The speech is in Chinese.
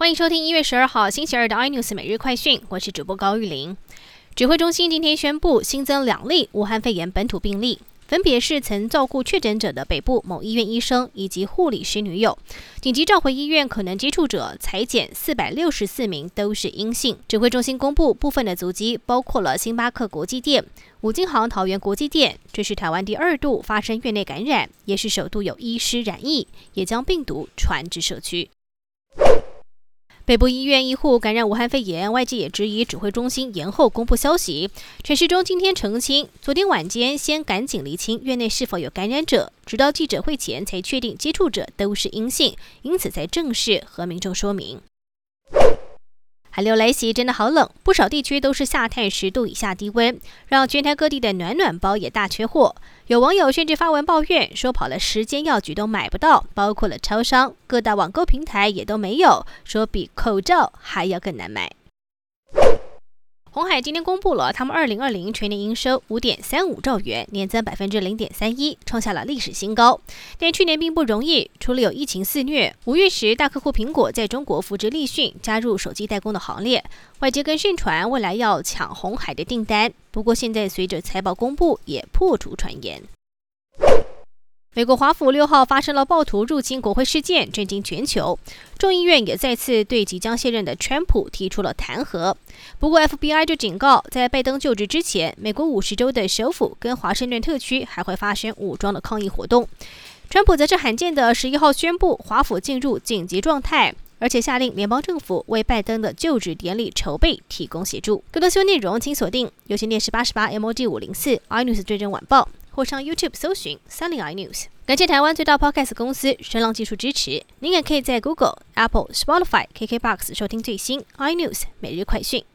欢迎收听一月十二号星期二的 iNews 每日快讯，我是主播高玉玲。指挥中心今天宣布新增两例武汉肺炎本土病例，分别是曾照顾确诊者的北部某医院医生以及护理师女友。紧急召回医院可能接触者裁减四百六十四名，都是阴性。指挥中心公布部分的足迹，包括了星巴克国际店、五金行桃园国际店。这是台湾第二度发生院内感染，也是首度有医师染疫，也将病毒传至社区。北部医院医护感染武汉肺炎，外界也质疑指挥中心延后公布消息。陈世忠今天澄清，昨天晚间先赶紧厘清院内是否有感染者，直到记者会前才确定接触者都是阴性，因此才正式和民众说明。寒流来袭，真的好冷，不少地区都是下探十度以下低温，让全台各地的暖暖包也大缺货。有网友甚至发文抱怨，说跑了十间药局都买不到，包括了超商、各大网购平台也都没有，说比口罩还要更难买。红海今天公布了他们二零二零全年营收五点三五兆元，年增百分之零点三一，创下了历史新高。但去年并不容易，除了有疫情肆虐，五月时大客户苹果在中国扶植立讯，加入手机代工的行列，外界更盛传未来要抢红海的订单。不过现在随着财报公布，也破除传言。美国华府六号发生了暴徒入侵国会事件，震惊全球。众议院也再次对即将卸任的川普提出了弹劾。不过，FBI 就警告，在拜登就职之前，美国五十州的首府跟华盛顿特区还会发生武装的抗议活动。川普则是罕见的十一号宣布华府进入紧急状态，而且下令联邦政府为拜登的就职典礼筹备提供协助。更多新闻内容，请锁定有线电视八十八 MOD 五零四 iNews 最真晚报。或上 YouTube 搜寻三零 iNews。感谢台湾最大 Podcast 公司声浪技术支持。您也可以在 Google、Apple、Spotify、KKBox 收听最新 iNews 每日快讯。